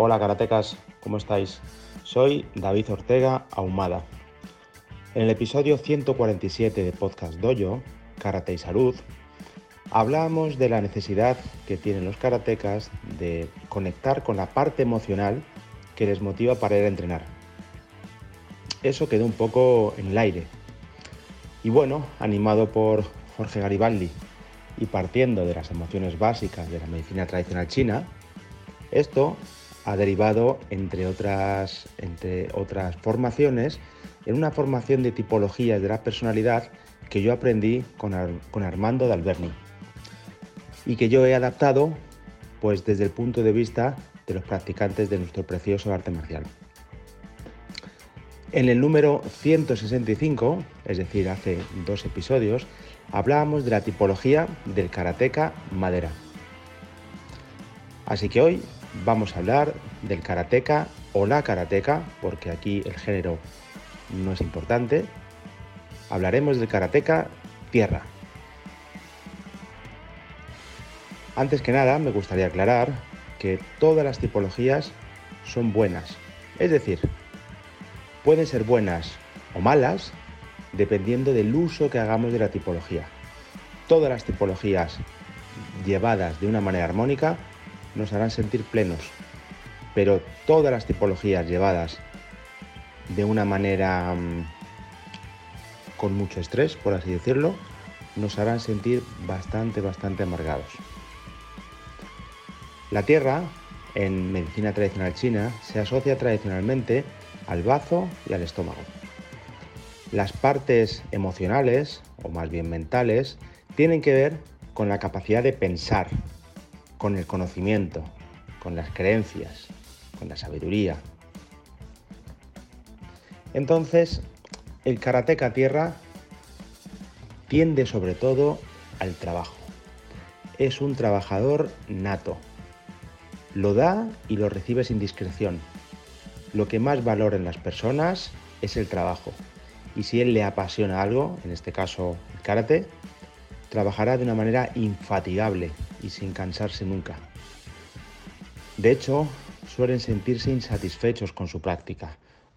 Hola karatecas, ¿cómo estáis? Soy David Ortega Ahumada. En el episodio 147 de Podcast Dojo, Karate y Salud, hablamos de la necesidad que tienen los karatecas de conectar con la parte emocional que les motiva para ir a entrenar. Eso quedó un poco en el aire. Y bueno, animado por Jorge Garibaldi y partiendo de las emociones básicas de la medicina tradicional china, esto ha derivado, entre otras, entre otras formaciones, en una formación de tipologías de la personalidad que yo aprendí con, con Armando Dalberni y que yo he adaptado pues desde el punto de vista de los practicantes de nuestro precioso arte marcial. En el número 165, es decir, hace dos episodios, hablábamos de la tipología del karateka madera. Así que hoy vamos a hablar del karateka o la karateka, porque aquí el género no es importante. Hablaremos del karateka tierra. Antes que nada, me gustaría aclarar que todas las tipologías son buenas. Es decir, pueden ser buenas o malas dependiendo del uso que hagamos de la tipología. Todas las tipologías llevadas de una manera armónica nos harán sentir plenos, pero todas las tipologías llevadas de una manera mm, con mucho estrés, por así decirlo, nos harán sentir bastante, bastante amargados. La tierra, en medicina tradicional china, se asocia tradicionalmente al bazo y al estómago. Las partes emocionales, o más bien mentales, tienen que ver con la capacidad de pensar, con el conocimiento, con las creencias, con la sabiduría. Entonces, el karateka tierra tiende sobre todo al trabajo. Es un trabajador nato. Lo da y lo recibe sin discreción. Lo que más valora en las personas es el trabajo y si él le apasiona algo, en este caso el karate, trabajará de una manera infatigable y sin cansarse nunca. De hecho, suelen sentirse insatisfechos con su práctica,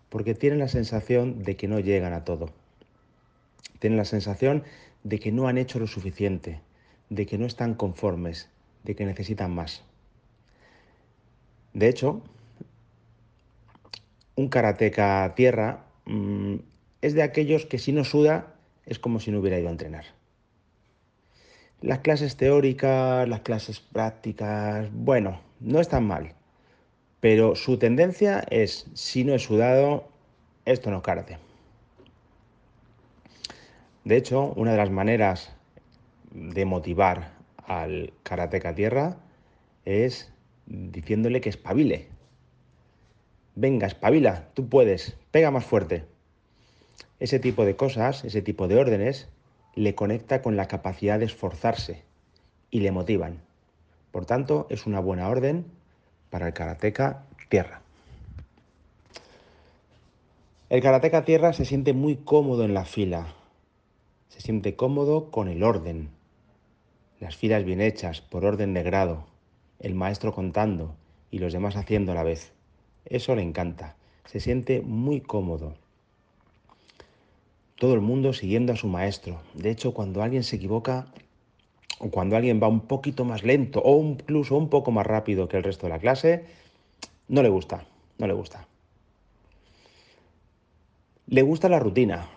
porque tienen la sensación de que no llegan a todo. Tienen la sensación de que no han hecho lo suficiente, de que no están conformes, de que necesitan más. De hecho, un karateca tierra mm, es de aquellos que si no suda es como si no hubiera ido a entrenar. Las clases teóricas, las clases prácticas, bueno, no están mal, pero su tendencia es, si no he sudado, esto no karate. De hecho, una de las maneras de motivar al karateca tierra es diciéndole que espabile. Venga, espabila, tú puedes, pega más fuerte. Ese tipo de cosas, ese tipo de órdenes, le conecta con la capacidad de esforzarse y le motivan. Por tanto, es una buena orden para el karateca tierra. El karateca tierra se siente muy cómodo en la fila, se siente cómodo con el orden, las filas bien hechas, por orden de grado, el maestro contando y los demás haciendo a la vez. Eso le encanta, se siente muy cómodo todo el mundo siguiendo a su maestro. De hecho, cuando alguien se equivoca o cuando alguien va un poquito más lento o incluso un poco más rápido que el resto de la clase, no le gusta, no le gusta. Le gusta la rutina,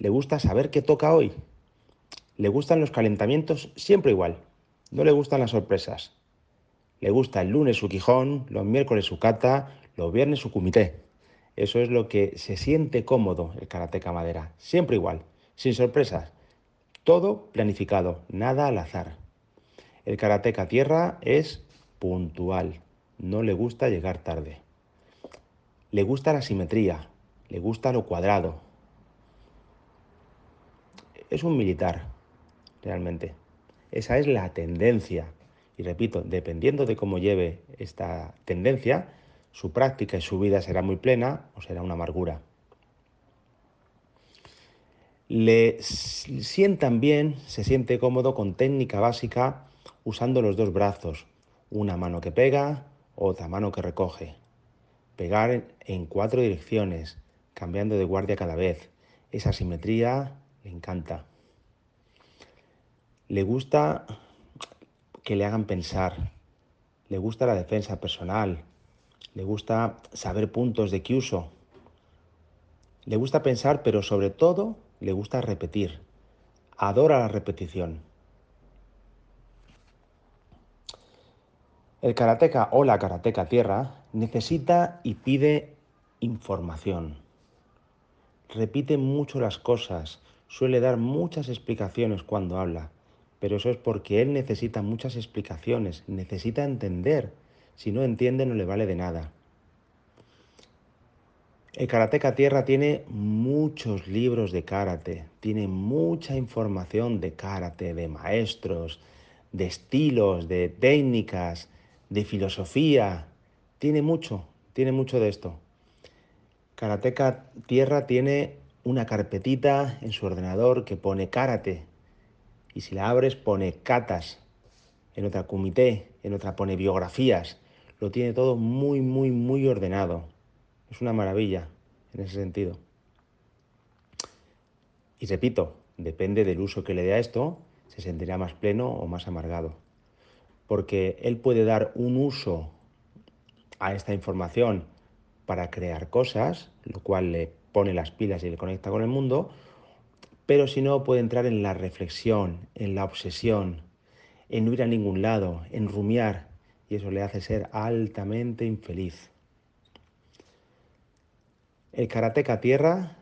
le gusta saber qué toca hoy, le gustan los calentamientos siempre igual, no le gustan las sorpresas. Le gusta el lunes su quijón, los miércoles su kata, los viernes su kumité. Eso es lo que se siente cómodo el karateca madera. Siempre igual, sin sorpresas. Todo planificado, nada al azar. El karateca tierra es puntual. No le gusta llegar tarde. Le gusta la simetría, le gusta lo cuadrado. Es un militar, realmente. Esa es la tendencia. Y repito, dependiendo de cómo lleve esta tendencia, su práctica y su vida será muy plena o será una amargura. Le sientan bien, se siente cómodo con técnica básica usando los dos brazos, una mano que pega, otra mano que recoge, pegar en cuatro direcciones, cambiando de guardia cada vez. Esa simetría le encanta. Le gusta que le hagan pensar, le gusta la defensa personal, le gusta saber puntos de uso, le gusta pensar, pero sobre todo le gusta repetir, adora la repetición. El karateca o la karateca tierra necesita y pide información. Repite mucho las cosas, suele dar muchas explicaciones cuando habla, pero eso es porque él necesita muchas explicaciones, necesita entender. Si no entiende no le vale de nada. El Karateka Tierra tiene muchos libros de karate, tiene mucha información de karate, de maestros, de estilos, de técnicas, de filosofía. Tiene mucho, tiene mucho de esto. Karateka Tierra tiene una carpetita en su ordenador que pone karate. Y si la abres pone katas. En otra comité, en otra pone biografías. Lo tiene todo muy, muy, muy ordenado. Es una maravilla en ese sentido. Y repito, depende del uso que le dé a esto, se sentirá más pleno o más amargado porque él puede dar un uso a esta información para crear cosas, lo cual le pone las pilas y le conecta con el mundo, pero si no puede entrar en la reflexión, en la obsesión, en no ir a ningún lado, en rumiar, y eso le hace ser altamente infeliz. El karateca tierra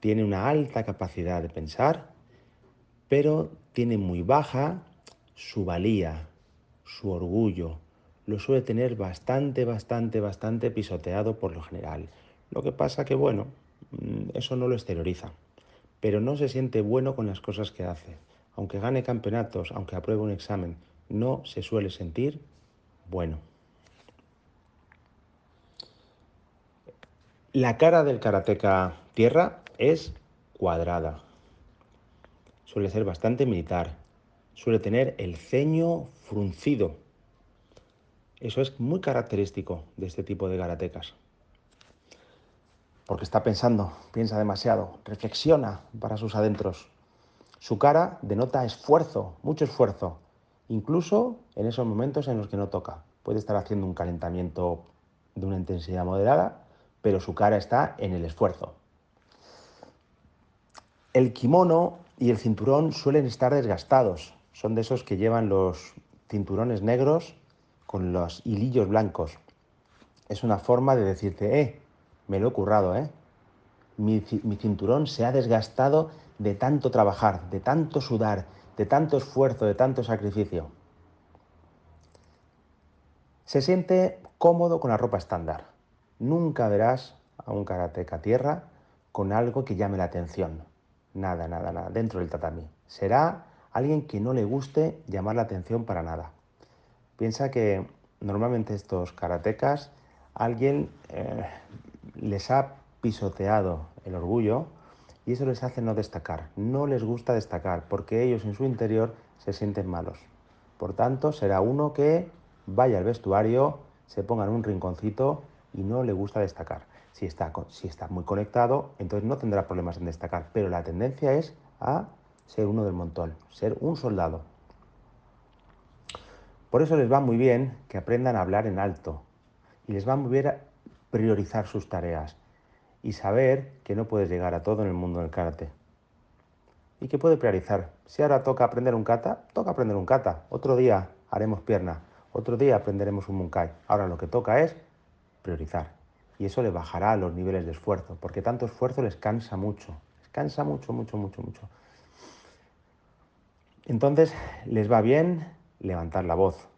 tiene una alta capacidad de pensar, pero tiene muy baja su valía, su orgullo, lo suele tener bastante, bastante, bastante pisoteado por lo general. Lo que pasa que, bueno, mm, eso no lo exterioriza, pero no se siente bueno con las cosas que hace. Aunque gane campeonatos, aunque apruebe un examen, no se suele sentir bueno. La cara del karateca tierra es cuadrada. Suele ser bastante militar, suele tener el ceño fruncido. Eso es muy característico de este tipo de karatecas. Porque está pensando, piensa demasiado, reflexiona para sus adentros. Su cara denota esfuerzo, mucho esfuerzo, incluso en esos momentos en los que no toca. Puede estar haciendo un calentamiento de una intensidad moderada, pero su cara está en el esfuerzo. El kimono y el cinturón suelen estar desgastados, son de esos que llevan los cinturones negros con los hilillos blancos. Es una forma de decirte, eh, me lo he currado, eh. Mi, mi cinturón se ha desgastado de tanto trabajar, de tanto sudar, de tanto esfuerzo, de tanto sacrificio. Se siente cómodo con la ropa estándar. Nunca verás a un karateca tierra con algo que llame la atención. Nada, nada, nada, dentro del tatami. Será alguien que no le guste llamar la atención para nada. Piensa que normalmente estos karatecas, alguien eh, les ha pisoteado el orgullo y eso les hace no destacar. No les gusta destacar porque ellos en su interior se sienten malos. Por tanto, será uno que vaya al vestuario, se ponga en un rinconcito y no le gusta destacar. Si está, si está muy conectado, entonces no tendrá problemas en destacar, pero la tendencia es a ser uno del montón, ser un soldado. Por eso les va muy bien que aprendan a hablar en alto y les va muy bien priorizar sus tareas y saber que no puedes llegar a todo en el mundo del karate. Y que puede priorizar. Si ahora toca aprender un kata, toca aprender un kata. Otro día haremos pierna. Otro día aprenderemos un munkai. Ahora lo que toca es priorizar. Y eso le bajará los niveles de esfuerzo, porque tanto esfuerzo les cansa mucho. Les cansa mucho, mucho, mucho, mucho. Entonces les va bien levantar la voz,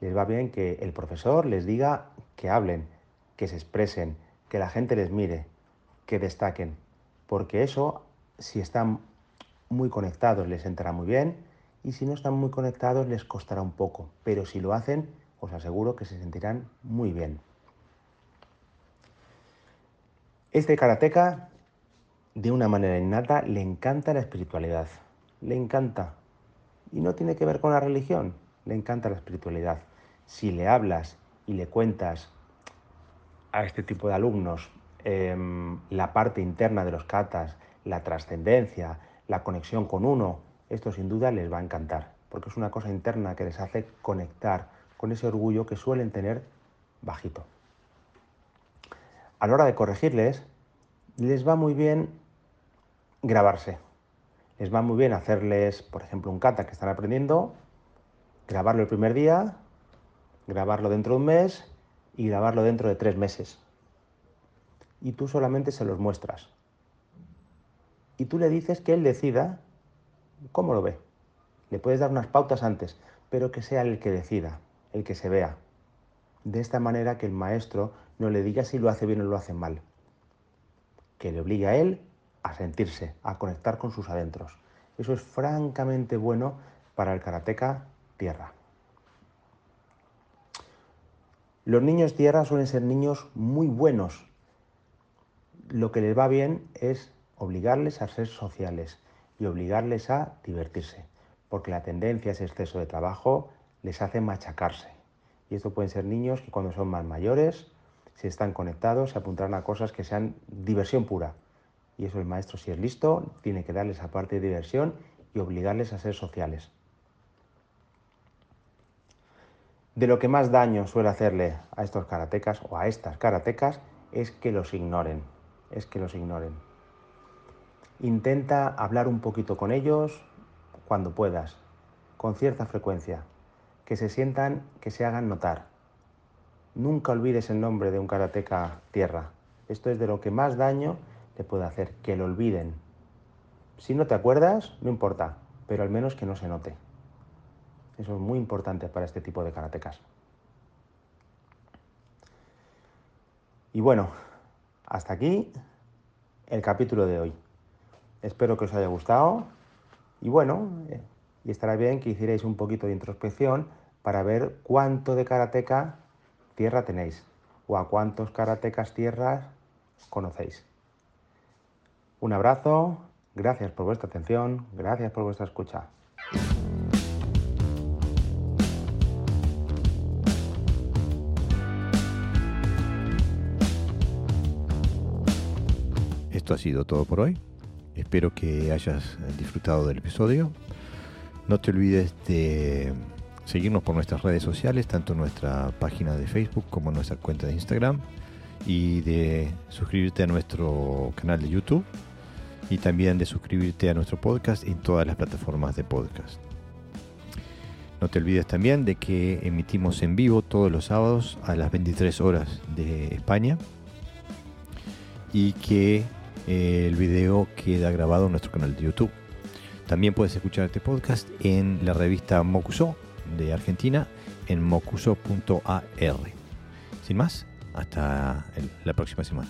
les va bien que el profesor les diga que hablen, que se expresen, que la gente les mire, que destaquen, porque eso, si están muy conectados, les entrará muy bien, y si no están muy conectados, les costará un poco, pero si lo hacen, os aseguro que se sentirán muy bien. Este karateca, de una manera innata, le encanta la espiritualidad, le encanta, y no tiene que ver con la religión, le encanta la espiritualidad. Si le hablas y le cuentas a este tipo de alumnos em, la parte interna de los katas, la trascendencia, la conexión con uno, esto sin duda les va a encantar, porque es una cosa interna que les hace conectar con ese orgullo que suelen tener bajito. A la hora de corregirles, les va muy bien grabarse. Les va muy bien hacerles, por ejemplo, un kata que están aprendiendo, grabarlo el primer día, grabarlo dentro de un mes y grabarlo dentro de tres meses. Y tú solamente se los muestras. Y tú le dices que él decida cómo lo ve. Le puedes dar unas pautas antes, pero que sea el que decida, el que se vea. De esta manera que el maestro no le diga si lo hace bien o lo hace mal. Que le obligue a él a sentirse, a conectar con sus adentros. Eso es francamente bueno para el karateca tierra. Los niños tierra suelen ser niños muy buenos. Lo que les va bien es obligarles a ser sociales y obligarles a divertirse, porque la tendencia a ese exceso de trabajo les hace machacarse. Y esto pueden ser niños que cuando son más mayores, si están conectados, se apuntarán a cosas que sean diversión pura. Y eso el maestro, si es listo, tiene que darles aparte de diversión y obligarles a ser sociales. De lo que más daño suele hacerle a estos karatecas o a estas karatecas es que los ignoren, es que los ignoren. Intenta hablar un poquito con ellos cuando puedas, con cierta frecuencia, que se sientan, que se hagan notar. Nunca olvides el nombre de un karateca tierra. Esto es de lo que más daño te puede hacer, que lo olviden. Si no te acuerdas, no importa, pero al menos que no se note. Eso es muy importante para este tipo de karatecas. Y bueno, hasta aquí el capítulo de hoy. Espero que os haya gustado y bueno, eh, y estará bien que hicierais un poquito de introspección para ver cuánto de karateca tierra tenéis o a cuántos karatecas tierras conocéis. Un abrazo, gracias por vuestra atención, gracias por vuestra escucha. Esto ha sido todo por hoy. Espero que hayas disfrutado del episodio. No te olvides de seguirnos por nuestras redes sociales, tanto nuestra página de Facebook como nuestra cuenta de Instagram, y de suscribirte a nuestro canal de YouTube y también de suscribirte a nuestro podcast en todas las plataformas de podcast. No te olvides también de que emitimos en vivo todos los sábados a las 23 horas de España y que eh, el video queda grabado en nuestro canal de YouTube. También puedes escuchar este podcast en la revista Mocuso de Argentina en mocuso.ar. Sin más, hasta la próxima semana.